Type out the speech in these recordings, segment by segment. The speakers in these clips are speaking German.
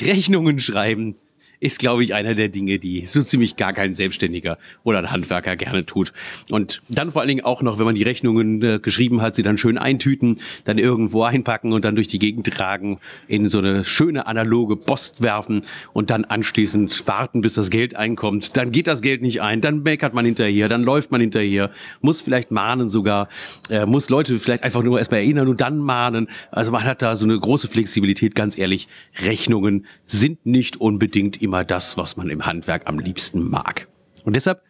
Rechnungen schreiben ist, glaube ich, einer der Dinge, die so ziemlich gar kein Selbstständiger oder ein Handwerker gerne tut. Und dann vor allen Dingen auch noch, wenn man die Rechnungen äh, geschrieben hat, sie dann schön eintüten, dann irgendwo einpacken und dann durch die Gegend tragen, in so eine schöne analoge Post werfen und dann anschließend warten, bis das Geld einkommt. Dann geht das Geld nicht ein, dann meckert man hinterher, dann läuft man hinterher, muss vielleicht mahnen sogar, äh, muss Leute vielleicht einfach nur erstmal erinnern und dann mahnen. Also man hat da so eine große Flexibilität, ganz ehrlich. Rechnungen sind nicht unbedingt immer das, was man im Handwerk am liebsten mag. Und deshalb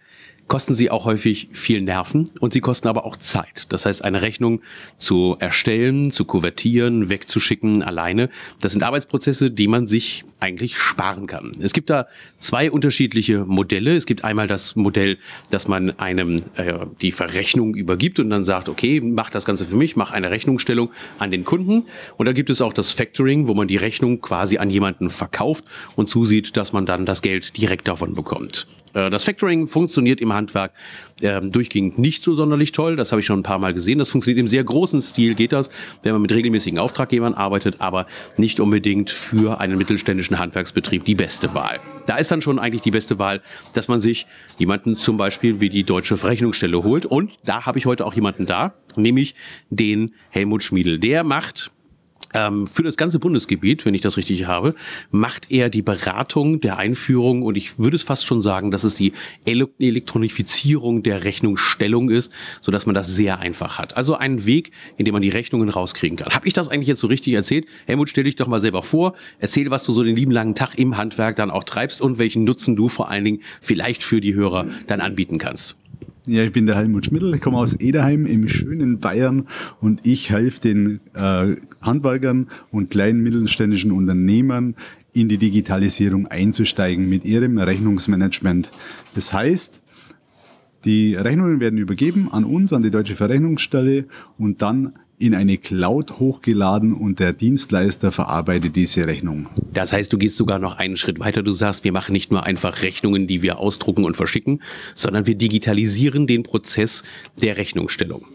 kosten sie auch häufig viel Nerven und sie kosten aber auch Zeit. Das heißt, eine Rechnung zu erstellen, zu kuvertieren, wegzuschicken alleine, das sind Arbeitsprozesse, die man sich eigentlich sparen kann. Es gibt da zwei unterschiedliche Modelle. Es gibt einmal das Modell, dass man einem äh, die Verrechnung übergibt und dann sagt, okay, mach das Ganze für mich, mach eine Rechnungsstellung an den Kunden. Und da gibt es auch das Factoring, wo man die Rechnung quasi an jemanden verkauft und zusieht, dass man dann das Geld direkt davon bekommt. Äh, das Factoring funktioniert im Handwerk äh, durchgehend nicht so sonderlich toll. Das habe ich schon ein paar Mal gesehen. Das funktioniert im sehr großen Stil, geht das, wenn man mit regelmäßigen Auftraggebern arbeitet, aber nicht unbedingt für einen mittelständischen Handwerksbetrieb die beste Wahl. Da ist dann schon eigentlich die beste Wahl, dass man sich jemanden zum Beispiel wie die Deutsche Verrechnungsstelle holt. Und da habe ich heute auch jemanden da, nämlich den Helmut Schmiedel. Der macht ähm, für das ganze Bundesgebiet, wenn ich das richtig habe, macht er die Beratung der Einführung und ich würde es fast schon sagen, dass es die Elektronifizierung der Rechnungsstellung ist, so dass man das sehr einfach hat. Also einen Weg, in dem man die Rechnungen rauskriegen kann. Habe ich das eigentlich jetzt so richtig erzählt? Helmut, stell dich doch mal selber vor, erzähl, was du so den lieben langen Tag im Handwerk dann auch treibst und welchen Nutzen du vor allen Dingen vielleicht für die Hörer dann anbieten kannst. Ja, ich bin der Helmut Schmidl, ich komme aus Ederheim im schönen Bayern und ich helfe den äh, Handwerkern und kleinen mittelständischen Unternehmern in die Digitalisierung einzusteigen mit ihrem Rechnungsmanagement. Das heißt, die Rechnungen werden übergeben an uns, an die Deutsche Verrechnungsstelle und dann in eine Cloud hochgeladen und der Dienstleister verarbeitet diese Rechnung. Das heißt, du gehst sogar noch einen Schritt weiter. Du sagst, wir machen nicht nur einfach Rechnungen, die wir ausdrucken und verschicken, sondern wir digitalisieren den Prozess der Rechnungsstellung.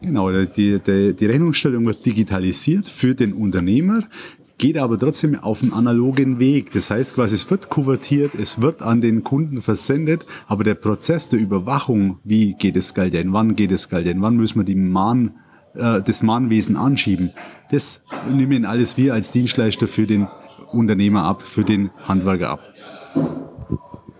Genau, die, die, die Rechnungsstellung wird digitalisiert für den Unternehmer geht aber trotzdem auf einen analogen Weg. Das heißt quasi, es wird kuvertiert, es wird an den Kunden versendet, aber der Prozess der Überwachung, wie geht es Geld denn, wann geht es Geld denn, wann müssen wir die Mahn äh, das Mahnwesen anschieben. Das nehmen alles wir als Dienstleister für den Unternehmer ab, für den Handwerker ab.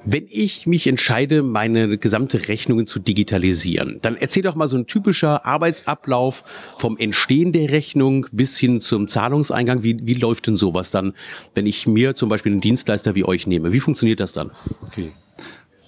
Wenn ich mich entscheide, meine gesamte Rechnungen zu digitalisieren, dann erzähl doch mal so ein typischer Arbeitsablauf vom Entstehen der Rechnung bis hin zum Zahlungseingang. Wie, wie läuft denn sowas dann, wenn ich mir zum Beispiel einen Dienstleister wie euch nehme? Wie funktioniert das dann? Okay.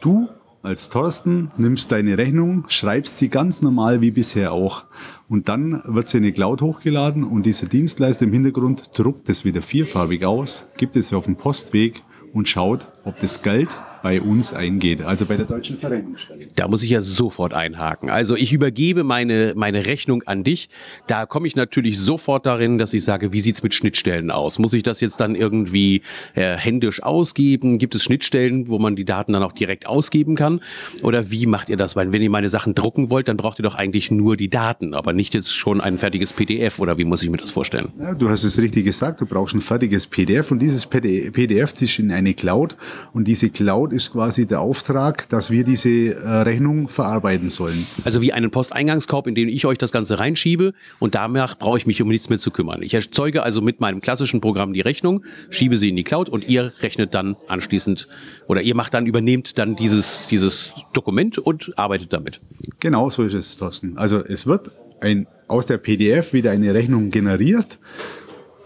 Du als Thorsten, nimmst deine Rechnung, schreibst sie ganz normal wie bisher auch. Und dann wird sie in die Cloud hochgeladen und dieser Dienstleister im Hintergrund druckt es wieder vierfarbig aus, gibt es auf den Postweg und schaut, ob das Geld bei uns eingeht, also bei der deutschen Verrechnungsstelle. Da muss ich ja sofort einhaken. Also ich übergebe meine, meine Rechnung an dich. Da komme ich natürlich sofort darin, dass ich sage, wie sieht's mit Schnittstellen aus? Muss ich das jetzt dann irgendwie äh, händisch ausgeben? Gibt es Schnittstellen, wo man die Daten dann auch direkt ausgeben kann? Oder wie macht ihr das? Weil wenn ihr meine Sachen drucken wollt, dann braucht ihr doch eigentlich nur die Daten, aber nicht jetzt schon ein fertiges PDF oder wie muss ich mir das vorstellen? Ja, du hast es richtig gesagt, du brauchst ein fertiges PDF und dieses PDF ist in eine Cloud und diese Cloud ist quasi der Auftrag, dass wir diese äh, Rechnung verarbeiten sollen. Also wie einen Posteingangskorb, in den ich euch das Ganze reinschiebe und danach brauche ich mich um nichts mehr zu kümmern. Ich erzeuge also mit meinem klassischen Programm die Rechnung, schiebe sie in die Cloud und ihr rechnet dann anschließend oder ihr macht dann, übernehmt dann dieses, dieses Dokument und arbeitet damit. Genau so ist es, Thorsten. Also es wird ein, aus der PDF wieder eine Rechnung generiert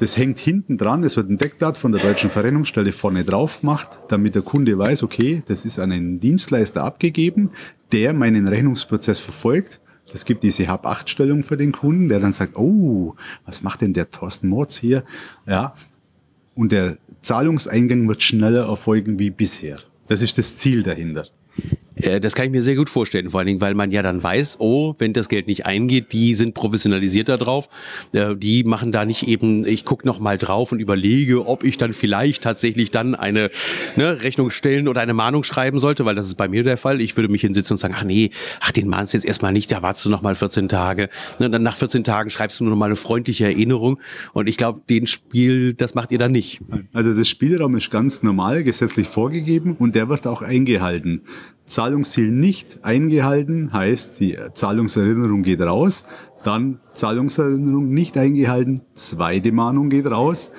das hängt hinten dran, es wird ein Deckblatt von der deutschen Verrennungsstelle vorne drauf gemacht, damit der Kunde weiß, okay, das ist an einen Dienstleister abgegeben, der meinen Rechnungsprozess verfolgt. Das gibt diese Hab-8-Stellung für den Kunden, der dann sagt, oh, was macht denn der Thorsten Mords hier? Ja. Und der Zahlungseingang wird schneller erfolgen wie bisher. Das ist das Ziel dahinter. Äh, das kann ich mir sehr gut vorstellen, vor allen Dingen, weil man ja dann weiß, oh, wenn das Geld nicht eingeht, die sind professionalisiert da drauf. Äh, die machen da nicht eben, ich gucke noch mal drauf und überlege, ob ich dann vielleicht tatsächlich dann eine ne, Rechnung stellen oder eine Mahnung schreiben sollte, weil das ist bei mir der Fall. Ich würde mich hinsitzen und sagen, ach nee, ach den mahnst jetzt erstmal nicht, da wartest du noch mal 14 Tage. Ne, dann nach 14 Tagen schreibst du nur noch mal eine freundliche Erinnerung. Und ich glaube, den Spiel, das macht ihr dann nicht. Also das Spielraum ist ganz normal, gesetzlich vorgegeben und der wird auch eingehalten. Zahlungsziel nicht eingehalten heißt, die Zahlungserinnerung geht raus, dann Zahlungserinnerung nicht eingehalten, zweite Mahnung geht raus.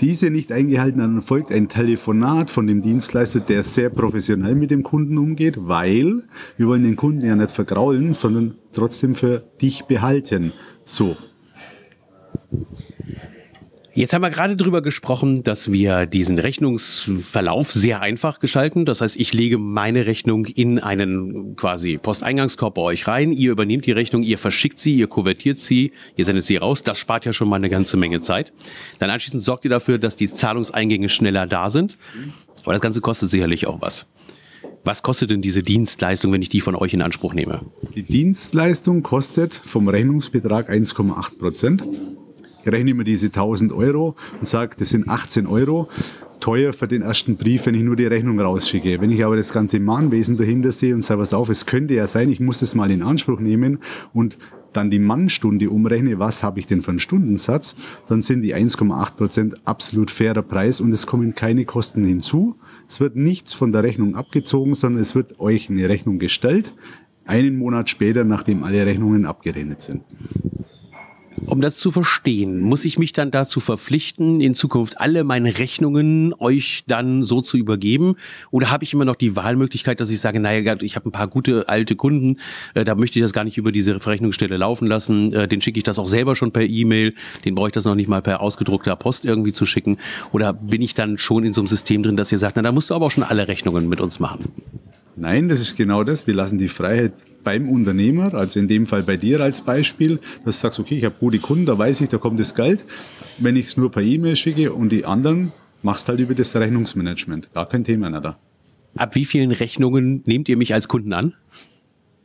Diese nicht eingehalten, dann folgt ein Telefonat von dem Dienstleister, der sehr professionell mit dem Kunden umgeht, weil wir wollen den Kunden ja nicht vergraulen, sondern trotzdem für dich behalten. So. Jetzt haben wir gerade darüber gesprochen, dass wir diesen Rechnungsverlauf sehr einfach gestalten. Das heißt, ich lege meine Rechnung in einen quasi Posteingangskorb bei euch rein. Ihr übernehmt die Rechnung, ihr verschickt sie, ihr kuvertiert sie, ihr sendet sie raus. Das spart ja schon mal eine ganze Menge Zeit. Dann anschließend sorgt ihr dafür, dass die Zahlungseingänge schneller da sind. Aber das Ganze kostet sicherlich auch was. Was kostet denn diese Dienstleistung, wenn ich die von euch in Anspruch nehme? Die Dienstleistung kostet vom Rechnungsbetrag 1,8 Prozent. Ich rechne mir diese 1000 Euro und sage, das sind 18 Euro. Teuer für den ersten Brief, wenn ich nur die Rechnung rausschicke. Wenn ich aber das ganze Mahnwesen dahinter sehe und sage, was auf, es könnte ja sein, ich muss das mal in Anspruch nehmen und dann die Mannstunde umrechne, was habe ich denn für einen Stundensatz, dann sind die 1,8 Prozent absolut fairer Preis und es kommen keine Kosten hinzu. Es wird nichts von der Rechnung abgezogen, sondern es wird euch eine Rechnung gestellt, einen Monat später, nachdem alle Rechnungen abgerechnet sind. Um das zu verstehen, muss ich mich dann dazu verpflichten, in Zukunft alle meine Rechnungen euch dann so zu übergeben? Oder habe ich immer noch die Wahlmöglichkeit, dass ich sage, naja, ich habe ein paar gute alte Kunden, äh, da möchte ich das gar nicht über diese Verrechnungsstelle laufen lassen, äh, den schicke ich das auch selber schon per E-Mail, den brauche ich das noch nicht mal per ausgedruckter Post irgendwie zu schicken? Oder bin ich dann schon in so einem System drin, dass ihr sagt, na, da musst du aber auch schon alle Rechnungen mit uns machen? Nein, das ist genau das. Wir lassen die Freiheit beim Unternehmer, also in dem Fall bei dir als Beispiel, dass du sagst, okay, ich habe gute Kunden, da weiß ich, da kommt das Geld. Wenn ich es nur per E-Mail schicke und die anderen machst halt über das Rechnungsmanagement. Gar kein Thema, da. Ab wie vielen Rechnungen nehmt ihr mich als Kunden an?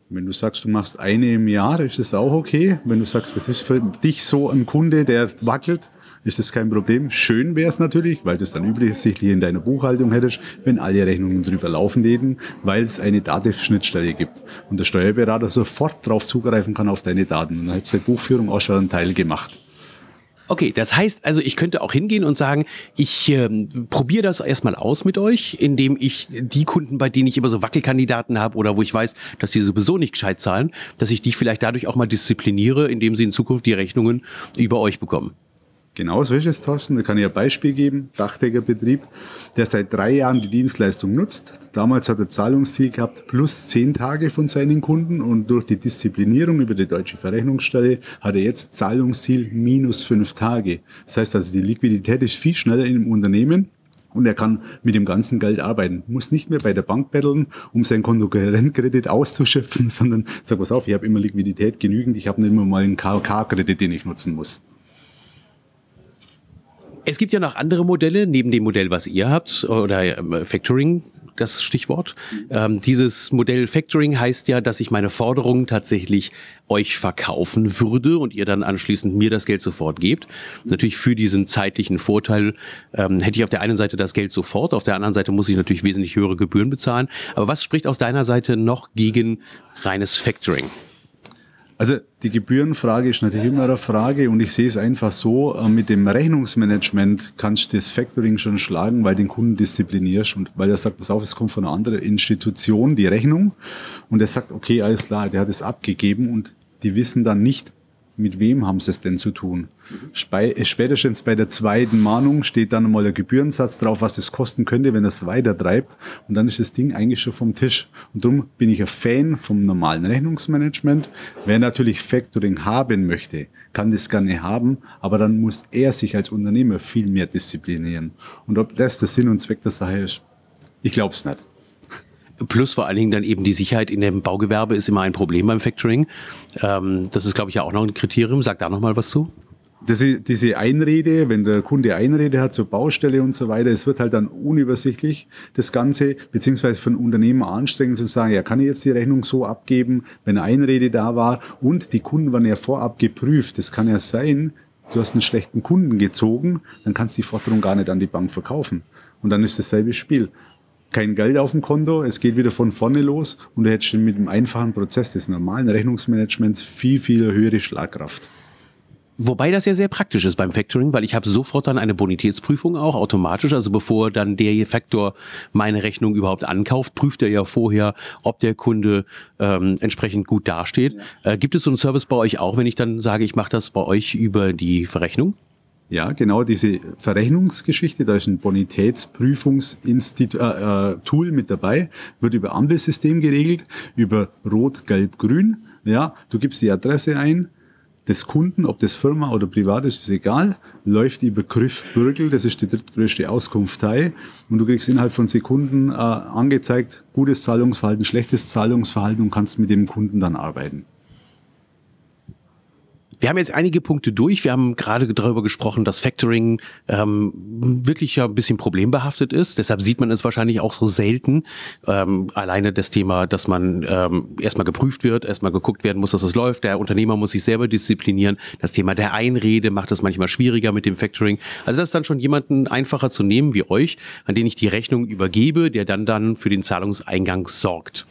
Wenn du sagst, du machst eine im Jahr, ist das auch okay. Wenn du sagst, das ist für dich so ein Kunde, der wackelt, ist das kein Problem. Schön wäre es natürlich, weil du es dann übersichtlich in deiner Buchhaltung hättest, wenn alle Rechnungen drüber laufen würden, weil es eine Dativ-Schnittstelle gibt und der Steuerberater sofort darauf zugreifen kann auf deine Daten. Und dann hat seine Buchführung auch schon einen Teil gemacht. Okay, das heißt also, ich könnte auch hingehen und sagen, ich ähm, probiere das erstmal aus mit euch, indem ich die Kunden, bei denen ich immer so Wackelkandidaten habe oder wo ich weiß, dass sie sowieso nicht gescheit zahlen, dass ich die vielleicht dadurch auch mal diszipliniere, indem sie in Zukunft die Rechnungen über euch bekommen. Genau so ist es, Thorsten. Da kann ich ein Beispiel geben. Dachdeckerbetrieb, der seit drei Jahren die Dienstleistung nutzt. Damals hat er Zahlungsziel gehabt plus zehn Tage von seinen Kunden und durch die Disziplinierung über die deutsche Verrechnungsstelle hat er jetzt Zahlungsziel minus fünf Tage. Das heißt also, die Liquidität ist viel schneller in dem Unternehmen und er kann mit dem ganzen Geld arbeiten. Muss nicht mehr bei der Bank betteln, um seinen Kontokorrentkredit auszuschöpfen, sondern sag was auf, ich habe immer Liquidität genügend, ich habe nicht immer mal einen KK-Kredit, den ich nutzen muss. Es gibt ja noch andere Modelle, neben dem Modell, was ihr habt, oder ähm, Factoring, das Stichwort. Ähm, dieses Modell Factoring heißt ja, dass ich meine Forderungen tatsächlich euch verkaufen würde und ihr dann anschließend mir das Geld sofort gebt. Natürlich für diesen zeitlichen Vorteil ähm, hätte ich auf der einen Seite das Geld sofort, auf der anderen Seite muss ich natürlich wesentlich höhere Gebühren bezahlen. Aber was spricht aus deiner Seite noch gegen reines Factoring? Also die Gebührenfrage ist natürlich immer eine Frage und ich sehe es einfach so, äh, mit dem Rechnungsmanagement kannst du das Factoring schon schlagen, weil den Kunden disziplinierst und weil er sagt, pass auf, es kommt von einer anderen Institution, die Rechnung und er sagt, okay, alles klar, der hat es abgegeben und die wissen dann nicht, mit wem haben sie es denn zu tun? Äh, spätestens bei der zweiten Mahnung steht dann mal der Gebührensatz drauf, was es kosten könnte, wenn es weiter treibt. Und dann ist das Ding eigentlich schon vom Tisch. Und darum bin ich ein Fan vom normalen Rechnungsmanagement. Wer natürlich Factoring haben möchte, kann das gerne haben, aber dann muss er sich als Unternehmer viel mehr disziplinieren. Und ob das der Sinn und Zweck der Sache ist, ich glaube es nicht. Plus vor allen Dingen dann eben die Sicherheit in dem Baugewerbe ist immer ein Problem beim Factoring. Ähm, das ist, glaube ich, ja auch noch ein Kriterium. Sag da noch mal was zu. das, diese Einrede, wenn der Kunde Einrede hat zur Baustelle und so weiter, es wird halt dann unübersichtlich, das Ganze, beziehungsweise für ein Unternehmer anstrengend zu sagen, ja, kann ich jetzt die Rechnung so abgeben, wenn Einrede da war und die Kunden waren ja vorab geprüft. Das kann ja sein, du hast einen schlechten Kunden gezogen, dann kannst du die Forderung gar nicht an die Bank verkaufen. Und dann ist dasselbe Spiel. Kein Geld auf dem Konto, es geht wieder von vorne los und du hättest mit dem einfachen Prozess des normalen Rechnungsmanagements viel, viel höhere Schlagkraft. Wobei das ja sehr praktisch ist beim Factoring, weil ich habe sofort dann eine Bonitätsprüfung auch automatisch. Also bevor dann der Faktor meine Rechnung überhaupt ankauft, prüft er ja vorher, ob der Kunde ähm, entsprechend gut dasteht. Ja. Äh, gibt es so einen Service bei euch auch, wenn ich dann sage, ich mache das bei euch über die Verrechnung? Ja, genau diese Verrechnungsgeschichte, da ist ein Bonitätsprüfungstool äh, äh, mit dabei, wird über Ampelsystem geregelt, über Rot, Gelb, Grün. Ja, du gibst die Adresse ein, des Kunden, ob das Firma oder privat ist, ist egal, läuft über Griff Bürgel, das ist die drittgrößte Auskunftei und du kriegst innerhalb von Sekunden äh, angezeigt, gutes Zahlungsverhalten, schlechtes Zahlungsverhalten und kannst mit dem Kunden dann arbeiten. Wir haben jetzt einige Punkte durch. Wir haben gerade darüber gesprochen, dass Factoring ähm, wirklich ja ein bisschen problembehaftet ist. Deshalb sieht man es wahrscheinlich auch so selten. Ähm, alleine das Thema, dass man ähm, erstmal geprüft wird, erstmal geguckt werden muss, dass es läuft. Der Unternehmer muss sich selber disziplinieren. Das Thema der Einrede macht es manchmal schwieriger mit dem Factoring. Also das ist dann schon jemanden einfacher zu nehmen wie euch, an den ich die Rechnung übergebe, der dann dann für den Zahlungseingang sorgt.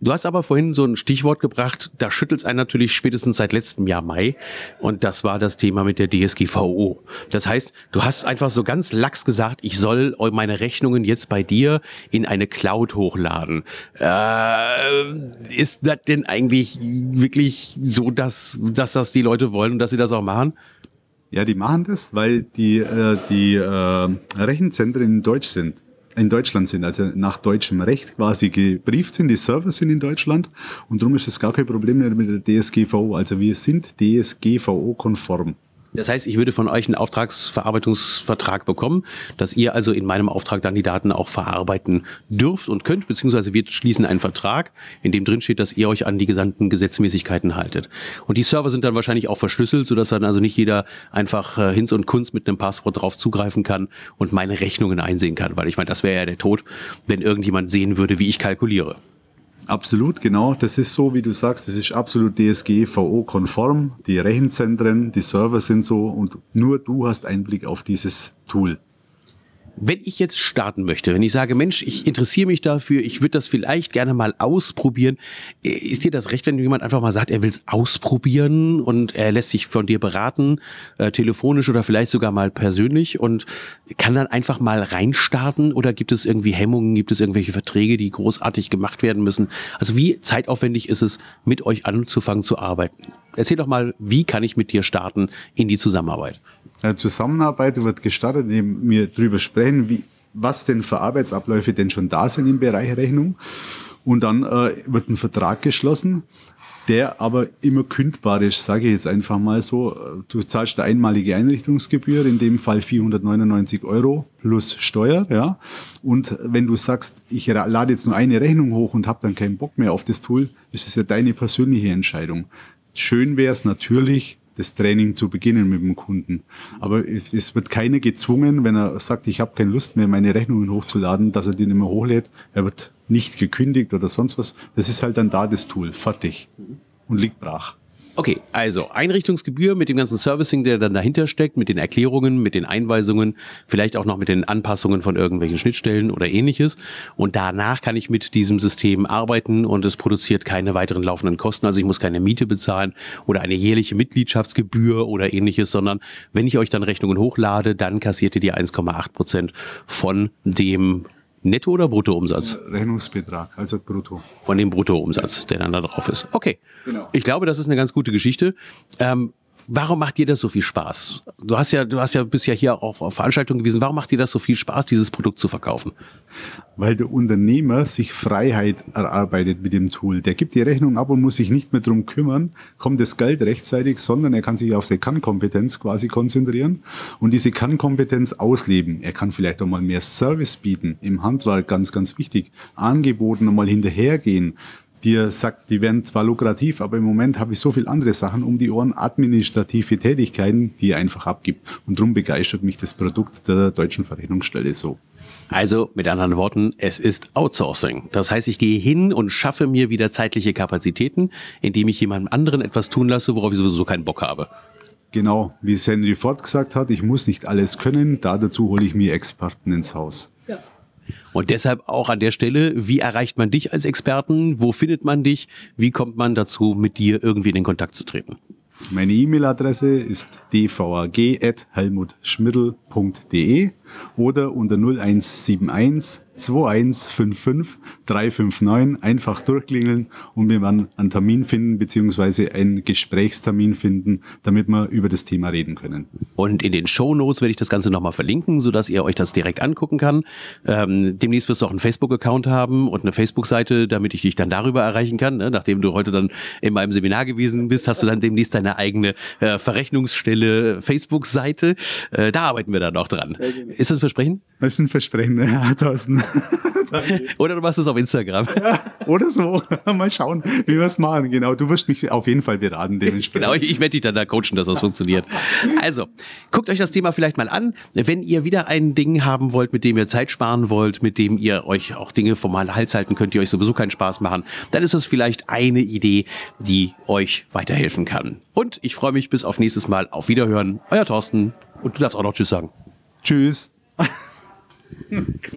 Du hast aber vorhin so ein Stichwort gebracht, da schüttelt es einen natürlich spätestens seit letztem Jahr Mai. Und das war das Thema mit der DSGVO. Das heißt, du hast einfach so ganz lax gesagt, ich soll meine Rechnungen jetzt bei dir in eine Cloud hochladen. Äh, ist das denn eigentlich wirklich so, dass, dass das die Leute wollen und dass sie das auch machen? Ja, die machen das, weil die, äh, die äh, Rechenzentren in Deutsch sind in Deutschland sind, also nach deutschem Recht quasi gebrieft sind, die Server sind in Deutschland und darum ist es gar kein Problem mehr mit der DSGVO. Also wir sind DSGVO-konform. Das heißt, ich würde von euch einen Auftragsverarbeitungsvertrag bekommen, dass ihr also in meinem Auftrag dann die Daten auch verarbeiten dürft und könnt, beziehungsweise wir schließen einen Vertrag, in dem drin steht, dass ihr euch an die gesamten Gesetzmäßigkeiten haltet. Und die Server sind dann wahrscheinlich auch verschlüsselt, sodass dann also nicht jeder einfach äh, Hinz und Kunst mit einem Passwort drauf zugreifen kann und meine Rechnungen einsehen kann, weil ich meine, das wäre ja der Tod, wenn irgendjemand sehen würde, wie ich kalkuliere. Absolut, genau. Das ist so, wie du sagst, das ist absolut DSGVO-konform. Die Rechenzentren, die Server sind so und nur du hast Einblick auf dieses Tool. Wenn ich jetzt starten möchte, wenn ich sage, Mensch, ich interessiere mich dafür, ich würde das vielleicht gerne mal ausprobieren, äh, ist dir das recht, wenn jemand einfach mal sagt, er will es ausprobieren und er lässt sich von dir beraten, äh, telefonisch oder vielleicht sogar mal persönlich und kann dann einfach mal reinstarten oder gibt es irgendwie Hemmungen, gibt es irgendwelche Verträge, die großartig gemacht werden müssen? Also wie zeitaufwendig ist es, mit euch anzufangen zu arbeiten? Erzähl doch mal, wie kann ich mit dir starten in die Zusammenarbeit? Eine Zusammenarbeit wird gestartet, indem wir darüber sprechen, wie, was denn für Arbeitsabläufe denn schon da sind im Bereich Rechnung. Und dann äh, wird ein Vertrag geschlossen, der aber immer kündbar ist, sage ich jetzt einfach mal so. Du zahlst eine einmalige Einrichtungsgebühr, in dem Fall 499 Euro plus Steuer, ja. Und wenn du sagst, ich lade jetzt nur eine Rechnung hoch und habe dann keinen Bock mehr auf das Tool, ist es ja deine persönliche Entscheidung. Schön wäre es natürlich, das Training zu beginnen mit dem Kunden. Aber es wird keiner gezwungen, wenn er sagt, ich habe keine Lust mehr, meine Rechnungen hochzuladen, dass er die nicht mehr hochlädt. Er wird nicht gekündigt oder sonst was. Das ist halt dann da das Tool, fertig und liegt brach. Okay, also Einrichtungsgebühr mit dem ganzen Servicing, der dann dahinter steckt, mit den Erklärungen, mit den Einweisungen, vielleicht auch noch mit den Anpassungen von irgendwelchen Schnittstellen oder ähnliches. Und danach kann ich mit diesem System arbeiten und es produziert keine weiteren laufenden Kosten. Also ich muss keine Miete bezahlen oder eine jährliche Mitgliedschaftsgebühr oder ähnliches, sondern wenn ich euch dann Rechnungen hochlade, dann kassiert ihr die 1,8 Prozent von dem Netto- oder Bruttoumsatz? Rechnungsbetrag, also brutto. Von dem Bruttoumsatz, der dann da drauf ist. Okay. Genau. Ich glaube, das ist eine ganz gute Geschichte. Ähm, Warum macht dir das so viel Spaß? Du hast ja, du hast ja bisher hier auch auf Veranstaltungen gewesen. Warum macht dir das so viel Spaß, dieses Produkt zu verkaufen? Weil der Unternehmer sich Freiheit erarbeitet mit dem Tool. Der gibt die Rechnung ab und muss sich nicht mehr drum kümmern, kommt das Geld rechtzeitig, sondern er kann sich auf seine Kannkompetenz quasi konzentrieren und diese Kannkompetenz ausleben. Er kann vielleicht auch mal mehr Service bieten im Handwerk, ganz, ganz wichtig. Angeboten mal hinterhergehen die sagt, die werden zwar lukrativ, aber im Moment habe ich so viele andere Sachen um die Ohren, administrative Tätigkeiten, die er einfach abgibt. Und darum begeistert mich das Produkt der deutschen Verrechnungsstelle so. Also mit anderen Worten, es ist Outsourcing. Das heißt, ich gehe hin und schaffe mir wieder zeitliche Kapazitäten, indem ich jemandem anderen etwas tun lasse, worauf ich sowieso keinen Bock habe. Genau, wie es Henry Ford gesagt hat, ich muss nicht alles können, da dazu hole ich mir Experten ins Haus. Ja. Und deshalb auch an der Stelle, wie erreicht man dich als Experten? Wo findet man dich? Wie kommt man dazu, mit dir irgendwie in den Kontakt zu treten? Meine E-Mail-Adresse ist dvag.helmutschmiddel.de oder unter 0171 2155 359 einfach durchklingeln und wir werden einen Termin finden beziehungsweise einen Gesprächstermin finden, damit wir über das Thema reden können. Und in den Show Notes werde ich das Ganze nochmal verlinken, sodass ihr euch das direkt angucken kann. Ähm, demnächst wirst du auch einen Facebook-Account haben und eine Facebook-Seite, damit ich dich dann darüber erreichen kann. Ne? Nachdem du heute dann in meinem Seminar gewesen bist, hast du dann demnächst deine eigene äh, Verrechnungsstelle Facebook-Seite. Äh, da arbeiten wir dann noch dran. Ist das ein Versprechen? Das ist ein Versprechen, ja, Thorsten. oder du machst es auf Instagram. Ja, oder so. Mal schauen, wie wir es machen. Genau, du wirst mich auf jeden Fall beraten dementsprechend. Genau, ich, ich werde dich dann da coachen, dass das funktioniert. Also, guckt euch das Thema vielleicht mal an. Wenn ihr wieder ein Ding haben wollt, mit dem ihr Zeit sparen wollt, mit dem ihr euch auch Dinge vom Hals halten könnt, die euch sowieso keinen Spaß machen, dann ist das vielleicht eine Idee, die euch weiterhelfen kann. Und ich freue mich bis auf nächstes Mal. Auf Wiederhören. Euer Thorsten. Und du darfst auch noch Tschüss sagen. Tschüss.